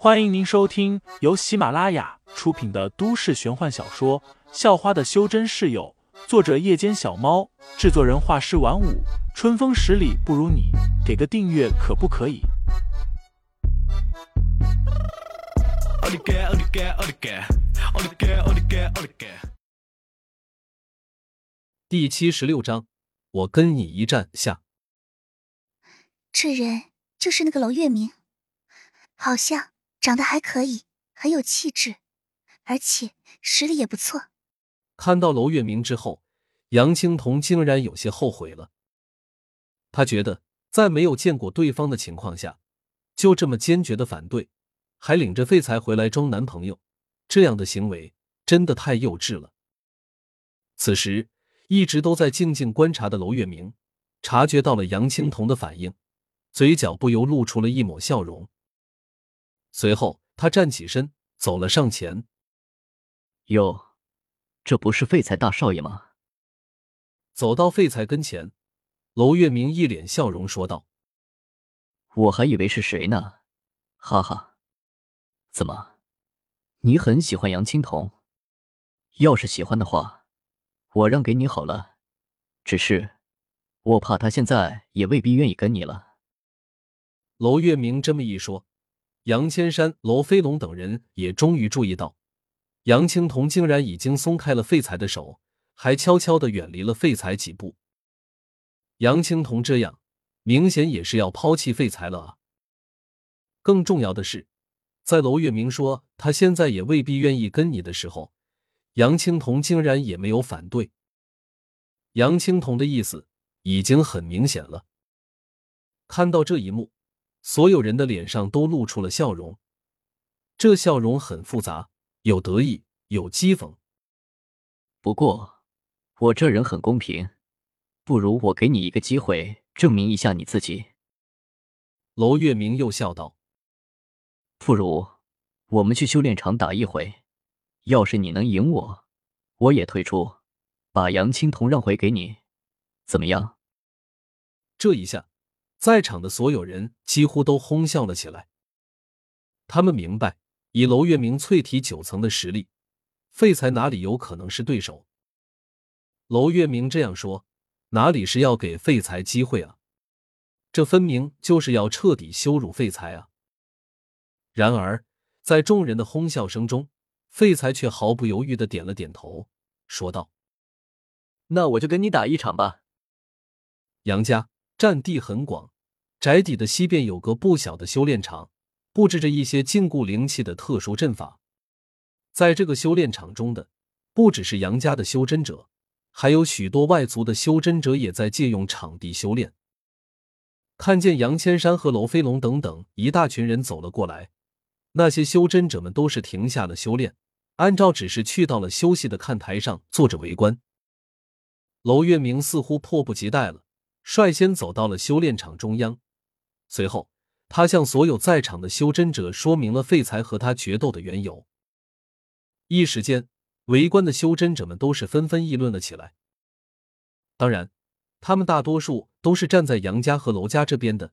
欢迎您收听由喜马拉雅出品的都市玄幻小说《校花的修真室友》，作者：夜间小猫，制作人：画师晚舞，春风十里不如你，给个订阅可不可以？第七十六章，我跟你一战下。这人就是那个娄月明，好像。长得还可以，很有气质，而且实力也不错。看到娄月明之后，杨青桐竟然有些后悔了。他觉得在没有见过对方的情况下，就这么坚决的反对，还领着废材回来装男朋友，这样的行为真的太幼稚了。此时，一直都在静静观察的娄月明察觉到了杨青桐的反应，嘴角不由露出了一抹笑容。随后，他站起身，走了上前。哟，这不是废材大少爷吗？走到废材跟前，娄月明一脸笑容说道：“我还以为是谁呢，哈哈。怎么，你很喜欢杨青桐？要是喜欢的话，我让给你好了。只是，我怕他现在也未必愿意跟你了。”娄月明这么一说。杨千山、罗飞龙等人也终于注意到，杨青桐竟然已经松开了废材的手，还悄悄的远离了废材几步。杨青桐这样，明显也是要抛弃废材了啊！更重要的是，在娄月明说他现在也未必愿意跟你的时候，杨青桐竟然也没有反对。杨青桐的意思已经很明显了。看到这一幕。所有人的脸上都露出了笑容，这笑容很复杂，有得意，有讥讽。不过，我这人很公平，不如我给你一个机会，证明一下你自己。娄月明又笑道：“不如我们去修炼场打一回，要是你能赢我，我也退出，把杨青铜让回给你，怎么样？”这一下。在场的所有人几乎都哄笑了起来。他们明白，以娄月明淬体九层的实力，废材哪里有可能是对手？娄月明这样说，哪里是要给废材机会啊？这分明就是要彻底羞辱废材啊！然而，在众人的哄笑声中，废材却毫不犹豫的点了点头，说道：“那我就跟你打一场吧。”杨家。占地很广，宅邸的西边有个不小的修炼场，布置着一些禁锢灵气的特殊阵法。在这个修炼场中的，不只是杨家的修真者，还有许多外族的修真者也在借用场地修炼。看见杨千山和楼飞龙等等一大群人走了过来，那些修真者们都是停下了修炼，按照指示去到了休息的看台上坐着围观。娄月明似乎迫不及待了。率先走到了修炼场中央，随后他向所有在场的修真者说明了废材和他决斗的缘由。一时间，围观的修真者们都是纷纷议论了起来。当然，他们大多数都是站在杨家和楼家这边的，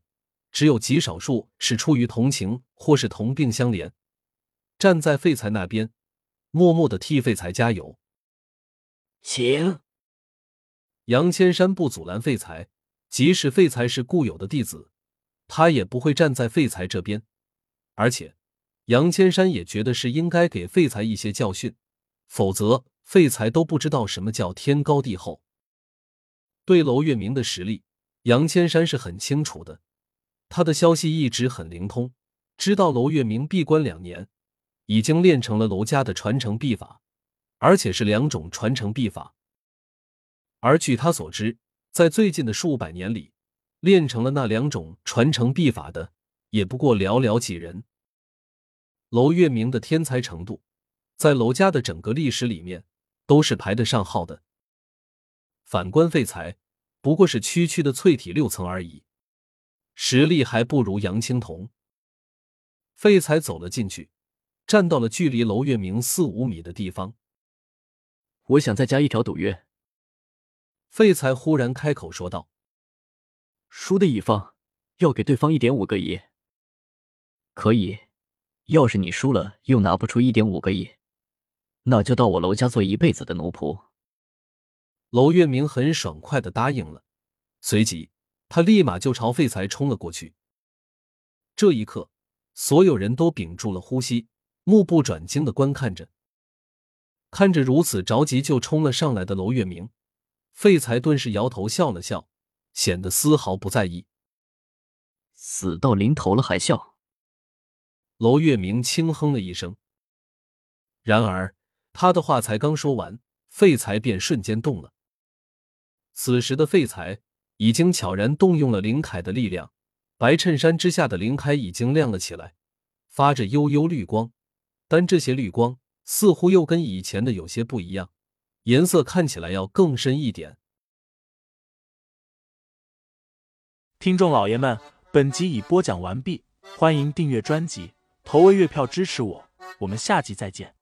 只有极少数是出于同情或是同病相怜，站在废材那边，默默的替废材加油。请杨千山不阻拦废材。即使废材是固有的弟子，他也不会站在废材这边。而且，杨千山也觉得是应该给废材一些教训，否则废材都不知道什么叫天高地厚。对娄月明的实力，杨千山是很清楚的，他的消息一直很灵通，知道娄月明闭关两年，已经练成了娄家的传承秘法，而且是两种传承秘法。而据他所知。在最近的数百年里，练成了那两种传承秘法的，也不过寥寥几人。娄月明的天才程度，在娄家的整个历史里面都是排得上号的。反观废材，不过是区区的淬体六层而已，实力还不如杨青桐。废材走了进去，站到了距离娄月明四五米的地方。我想再加一条赌约。废材忽然开口说道：“输的一方要给对方一点五个亿。可以，要是你输了又拿不出一点五个亿，那就到我楼家做一辈子的奴仆。娄月明很爽快的答应了，随即他立马就朝废材冲了过去。这一刻，所有人都屏住了呼吸，目不转睛的观看着。看着如此着急就冲了上来的娄月明，废材顿时摇头笑了笑，显得丝毫不在意。死到临头了还笑？娄月明轻哼了一声。然而他的话才刚说完，废材便瞬间动了。此时的废材已经悄然动用了林凯的力量，白衬衫之下的林凯已经亮了起来，发着幽幽绿光。但这些绿光似乎又跟以前的有些不一样，颜色看起来要更深一点。听众老爷们，本集已播讲完毕，欢迎订阅专辑，投喂月票支持我，我们下集再见。